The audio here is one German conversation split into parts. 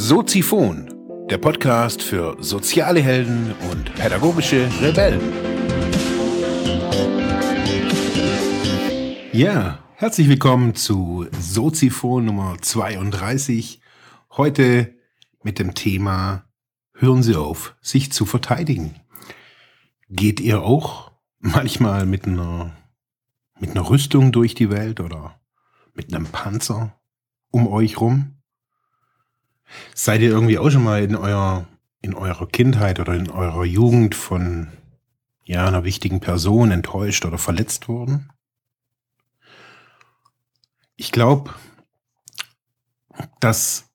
Soziphon, der Podcast für soziale Helden und pädagogische Rebellen. Ja, herzlich willkommen zu Soziphon Nummer 32. Heute mit dem Thema Hören Sie auf, sich zu verteidigen. Geht ihr auch manchmal mit einer, mit einer Rüstung durch die Welt oder mit einem Panzer um euch rum? Seid ihr irgendwie auch schon mal in eurer, in eurer Kindheit oder in eurer Jugend von ja, einer wichtigen Person enttäuscht oder verletzt worden? Ich glaube, dass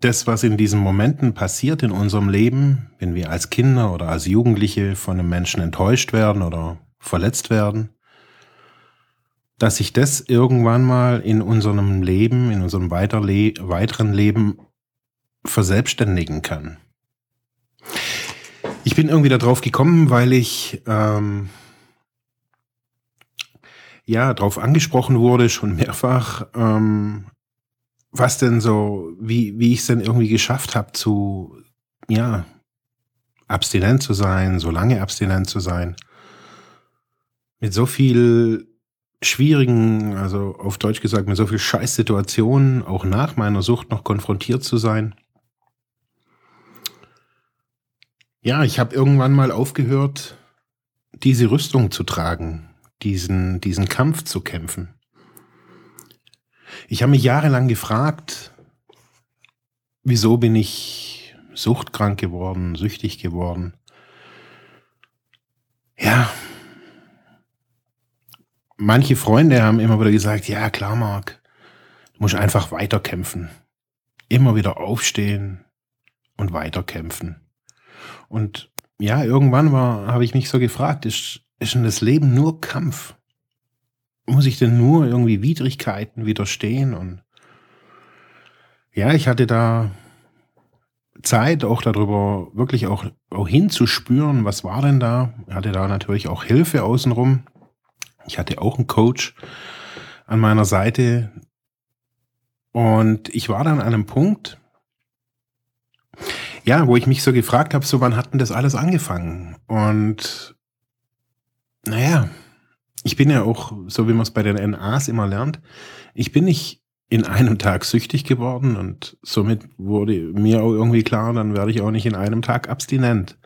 das, was in diesen Momenten passiert in unserem Leben, wenn wir als Kinder oder als Jugendliche von einem Menschen enttäuscht werden oder verletzt werden, dass sich das irgendwann mal in unserem Leben, in unserem weiteren Leben verselbstständigen kann. Ich bin irgendwie darauf gekommen, weil ich ähm, ja darauf angesprochen wurde, schon mehrfach, ähm, was denn so, wie, wie ich es denn irgendwie geschafft habe, zu ja, abstinent zu sein, so lange abstinent zu sein. Mit so viel schwierigen, also auf Deutsch gesagt, mit so viel Scheißsituationen, auch nach meiner Sucht noch konfrontiert zu sein. Ja, ich habe irgendwann mal aufgehört, diese Rüstung zu tragen, diesen, diesen Kampf zu kämpfen. Ich habe mich jahrelang gefragt, wieso bin ich suchtkrank geworden, süchtig geworden. Ja, manche Freunde haben immer wieder gesagt, ja klar, Marc, du musst einfach weiterkämpfen. Immer wieder aufstehen und weiterkämpfen. Und ja, irgendwann war, habe ich mich so gefragt, ist, ist denn das Leben nur Kampf? Muss ich denn nur irgendwie Widrigkeiten widerstehen? Und ja, ich hatte da Zeit, auch darüber wirklich auch, auch hinzuspüren, was war denn da? Ich hatte da natürlich auch Hilfe außenrum. Ich hatte auch einen Coach an meiner Seite. Und ich war dann an einem Punkt, ja, wo ich mich so gefragt habe, so wann hat denn das alles angefangen? Und naja, ich bin ja auch, so wie man es bei den NAs immer lernt, ich bin nicht in einem Tag süchtig geworden und somit wurde mir auch irgendwie klar, dann werde ich auch nicht in einem Tag abstinent.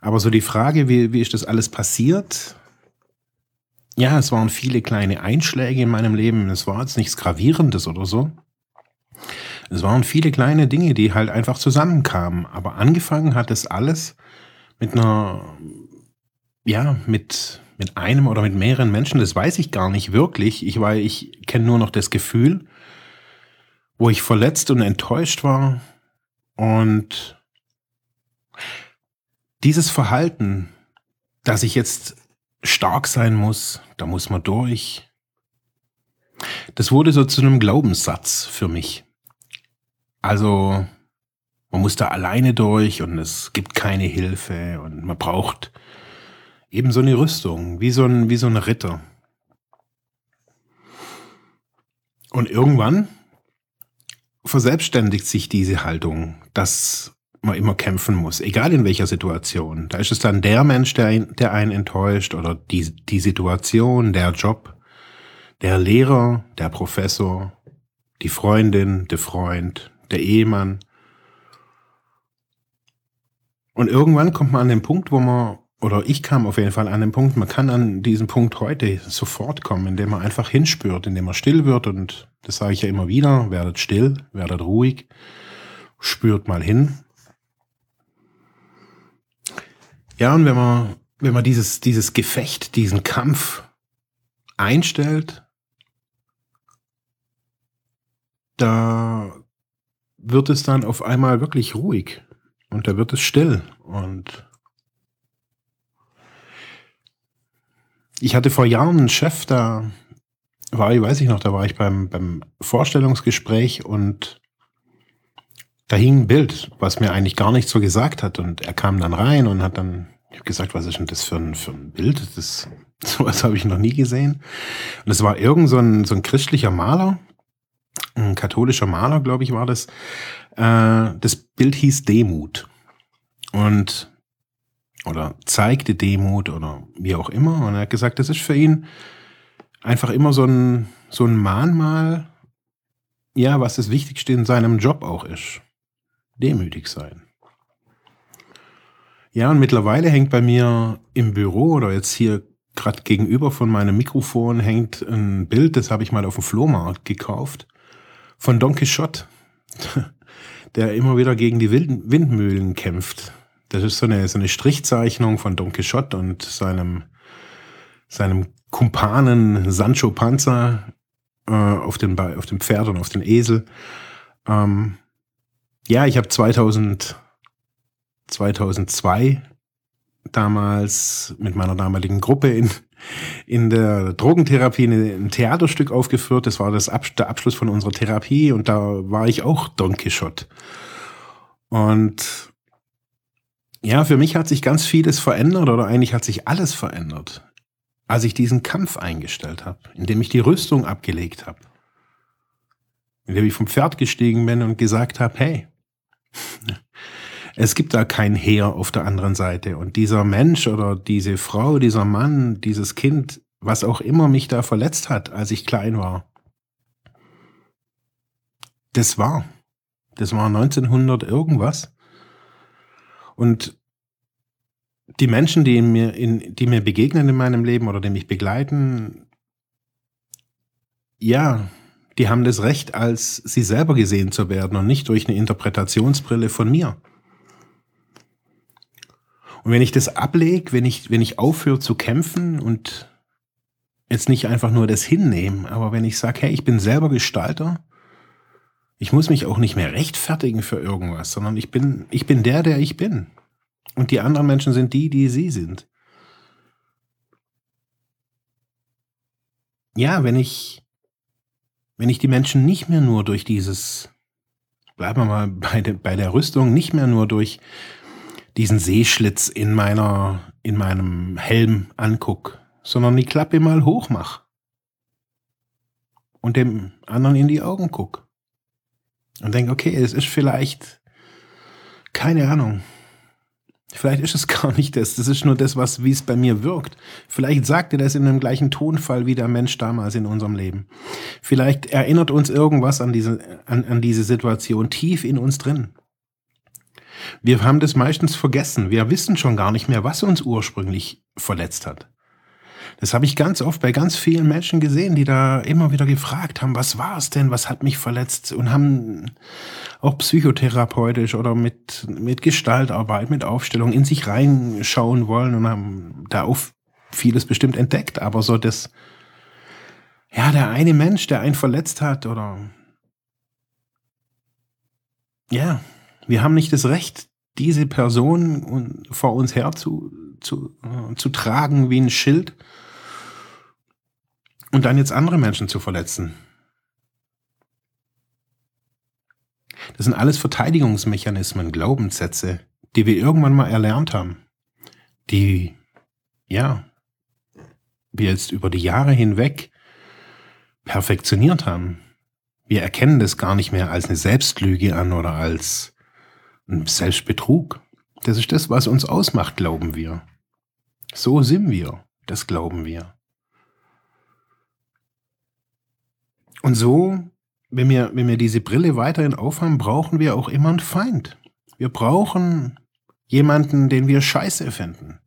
Aber so die Frage, wie, wie ist das alles passiert? Ja, es waren viele kleine Einschläge in meinem Leben. Es war jetzt nichts Gravierendes oder so. Es waren viele kleine Dinge, die halt einfach zusammenkamen. Aber angefangen hat es alles mit einer, ja, mit, mit einem oder mit mehreren Menschen. Das weiß ich gar nicht wirklich. Ich, weil ich kenne nur noch das Gefühl, wo ich verletzt und enttäuscht war. Und dieses Verhalten, dass ich jetzt stark sein muss, da muss man durch. Das wurde so zu einem Glaubenssatz für mich. Also man muss da alleine durch und es gibt keine Hilfe und man braucht eben so eine Rüstung, wie so ein, wie so ein Ritter. Und irgendwann verselbstständigt sich diese Haltung, dass man immer kämpfen muss, egal in welcher Situation. Da ist es dann der Mensch, der, der einen enttäuscht oder die, die Situation, der Job, der Lehrer, der Professor, die Freundin, der Freund, der Ehemann. Und irgendwann kommt man an den Punkt, wo man, oder ich kam auf jeden Fall an den Punkt, man kann an diesen Punkt heute sofort kommen, indem man einfach hinspürt, indem man still wird. Und das sage ich ja immer wieder, werdet still, werdet ruhig, spürt mal hin. Ja, und wenn man, wenn man dieses, dieses Gefecht, diesen Kampf einstellt, da wird es dann auf einmal wirklich ruhig und da wird es still und ich hatte vor Jahren einen Chef, da war ich, weiß ich noch, da war ich beim, beim Vorstellungsgespräch und da hing ein Bild, was mir eigentlich gar nicht so gesagt hat und er kam dann rein und hat dann Ich habe gesagt, was ist denn das für ein, für ein Bild? Das, sowas habe ich noch nie gesehen. Und es war irgend so ein, so ein christlicher Maler, ein katholischer Maler, glaube ich, war das. Äh, das Bild hieß Demut. Und oder zeigte Demut oder wie auch immer. Und er hat gesagt, das ist für ihn einfach immer so ein, so ein Mahnmal, ja, was das Wichtigste in seinem Job auch ist. Demütig sein. Ja, und mittlerweile hängt bei mir im Büro oder jetzt hier gerade gegenüber von meinem Mikrofon hängt ein Bild, das habe ich mal auf dem Flohmarkt gekauft, von Don Quixote, der immer wieder gegen die Windmühlen kämpft. Das ist so eine, so eine Strichzeichnung von Don Quixote und seinem, seinem Kumpanen Sancho Panza äh, auf, dem, auf dem Pferd und auf den Esel. Ähm, ja, ich habe 2000, 2002 damals mit meiner damaligen Gruppe in, in der Drogentherapie ein Theaterstück aufgeführt. Das war das Ab der Abschluss von unserer Therapie und da war ich auch Don Quixote. Und ja, für mich hat sich ganz vieles verändert oder eigentlich hat sich alles verändert, als ich diesen Kampf eingestellt habe, indem ich die Rüstung abgelegt habe, indem ich vom Pferd gestiegen bin und gesagt habe, hey, es gibt da kein Heer auf der anderen Seite. Und dieser Mensch oder diese Frau, dieser Mann, dieses Kind, was auch immer mich da verletzt hat, als ich klein war, das war, das war 1900 irgendwas. Und die Menschen, die mir, in, die mir begegnen in meinem Leben oder die mich begleiten, ja, die haben das Recht, als sie selber gesehen zu werden und nicht durch eine Interpretationsbrille von mir. Und wenn ich das ablege, wenn ich, wenn ich aufhöre zu kämpfen und jetzt nicht einfach nur das hinnehmen, aber wenn ich sage, hey, ich bin selber Gestalter, ich muss mich auch nicht mehr rechtfertigen für irgendwas, sondern ich bin, ich bin der, der ich bin. Und die anderen Menschen sind die, die sie sind. Ja, wenn ich, wenn ich die Menschen nicht mehr nur durch dieses, bleiben wir mal bei, de, bei der Rüstung, nicht mehr nur durch diesen Seeschlitz in meiner, in meinem Helm anguck, sondern die Klappe mal hoch mach und dem anderen in die Augen guck und denk, okay, es ist vielleicht, keine Ahnung, Vielleicht ist es gar nicht das. Das ist nur das, was, wie es bei mir wirkt. Vielleicht sagt er das in dem gleichen Tonfall wie der Mensch damals in unserem Leben. Vielleicht erinnert uns irgendwas an diese, an, an diese Situation tief in uns drin. Wir haben das meistens vergessen. Wir wissen schon gar nicht mehr, was uns ursprünglich verletzt hat. Das habe ich ganz oft bei ganz vielen Menschen gesehen, die da immer wieder gefragt haben, was war es denn, was hat mich verletzt? Und haben auch psychotherapeutisch oder mit, mit Gestaltarbeit, mit Aufstellung in sich reinschauen wollen und haben da auch vieles bestimmt entdeckt, aber so das, ja, der eine Mensch, der einen verletzt hat oder ja, wir haben nicht das Recht, diese Person vor uns her zu, äh, zu tragen wie ein Schild und dann jetzt andere Menschen zu verletzen. Das sind alles Verteidigungsmechanismen, Glaubenssätze, die wir irgendwann mal erlernt haben, die, ja, wir jetzt über die Jahre hinweg perfektioniert haben. Wir erkennen das gar nicht mehr als eine Selbstlüge an oder als ein Selbstbetrug. Das ist das, was uns ausmacht, glauben wir. So sind wir, das glauben wir. Und so, wenn wir, wenn wir diese Brille weiterhin aufhaben, brauchen wir auch immer einen Feind. Wir brauchen jemanden, den wir scheiße finden.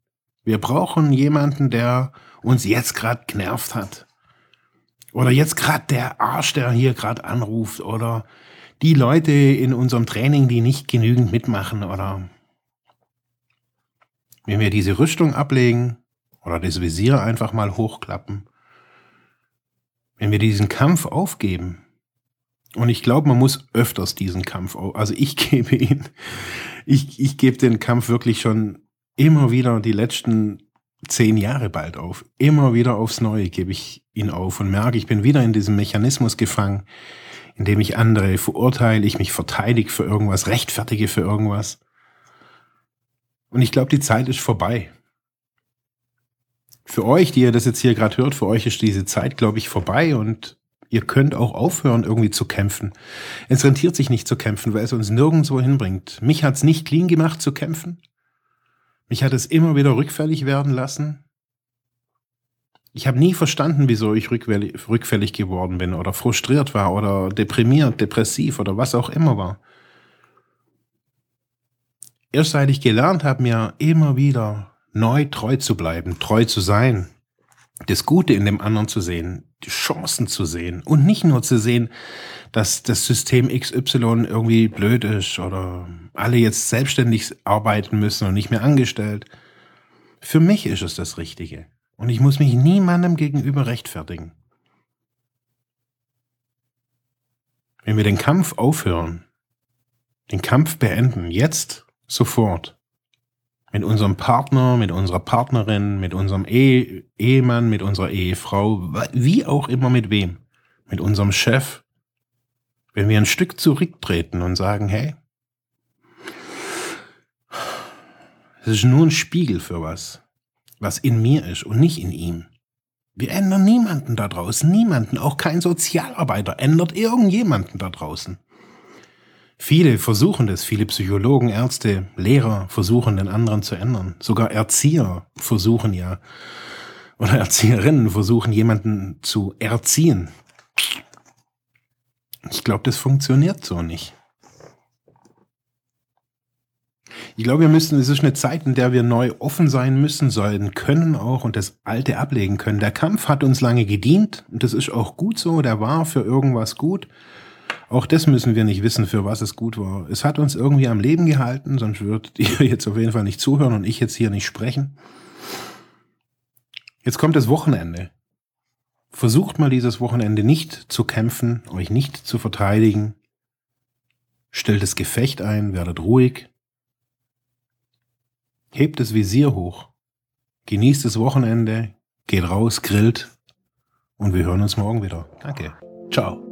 Wir brauchen jemanden, der uns jetzt gerade genervt hat. Oder jetzt gerade der Arsch, der hier gerade anruft. Oder die Leute in unserem Training, die nicht genügend mitmachen. Oder wenn wir diese Rüstung ablegen oder das Visier einfach mal hochklappen wenn wir diesen Kampf aufgeben, und ich glaube, man muss öfters diesen Kampf, auf, also ich gebe ihn, ich, ich gebe den Kampf wirklich schon immer wieder die letzten zehn Jahre bald auf. Immer wieder aufs Neue gebe ich ihn auf und merke, ich bin wieder in diesem Mechanismus gefangen, in dem ich andere verurteile, ich mich verteidige für irgendwas, rechtfertige für irgendwas. Und ich glaube, die Zeit ist vorbei. für euch, die ihr das jetzt hier gerade hört, für euch ist diese Zeit, glaube ich, vorbei und ihr könnt auch aufhören, irgendwie zu kämpfen. Es rentiert sich nicht zu kämpfen, weil es uns nirgendwo hinbringt. Mich hat's nicht clean gemacht zu kämpfen. Mich hat es immer wieder rückfällig werden lassen. Ich habe nie verstanden, wieso ich rückfällig geworden bin oder frustriert war oder deprimiert, depressiv oder was auch immer war. Erst seit ich gelernt habe, mir immer wieder neu treu zu bleiben, treu zu sein, das Gute in dem anderen zu sehen, die Chancen zu sehen und nicht nur zu sehen, dass das System XY irgendwie blöd ist oder alle jetzt selbstständig arbeiten müssen und nicht mehr angestellt. Für mich ist es das Richtige und ich muss mich niemandem gegenüber rechtfertigen. Wenn wir den Kampf aufhören, den Kampf beenden, jetzt, sofort, mit unserem Partner, mit unserer Partnerin, mit unserem Ehe Ehemann, mit unserer Ehefrau, wie auch immer mit wem, mit unserem Chef, wenn wir ein Stück zurücktreten und sagen, hey, es ist nur ein Spiegel für was, was in mir ist und nicht in ihm. Wir ändern niemanden da draußen, niemanden, auch kein Sozialarbeiter ändert irgendjemanden da draußen. Viele versuchen das, viele Psychologen, Ärzte, Lehrer versuchen den anderen zu ändern. Sogar Erzieher versuchen ja, oder Erzieherinnen versuchen jemanden zu erziehen. Ich glaube, das funktioniert so nicht. Ich glaube, wir müssen, es ist eine Zeit, in der wir neu offen sein müssen, sollen, können auch und das Alte ablegen können. Der Kampf hat uns lange gedient und das ist auch gut so, der war für irgendwas gut. Auch das müssen wir nicht wissen, für was es gut war. Es hat uns irgendwie am Leben gehalten, sonst würdet ihr jetzt auf jeden Fall nicht zuhören und ich jetzt hier nicht sprechen. Jetzt kommt das Wochenende. Versucht mal dieses Wochenende nicht zu kämpfen, euch nicht zu verteidigen. Stellt das Gefecht ein, werdet ruhig. Hebt das Visier hoch. Genießt das Wochenende, geht raus, grillt und wir hören uns morgen wieder. Danke. Ciao.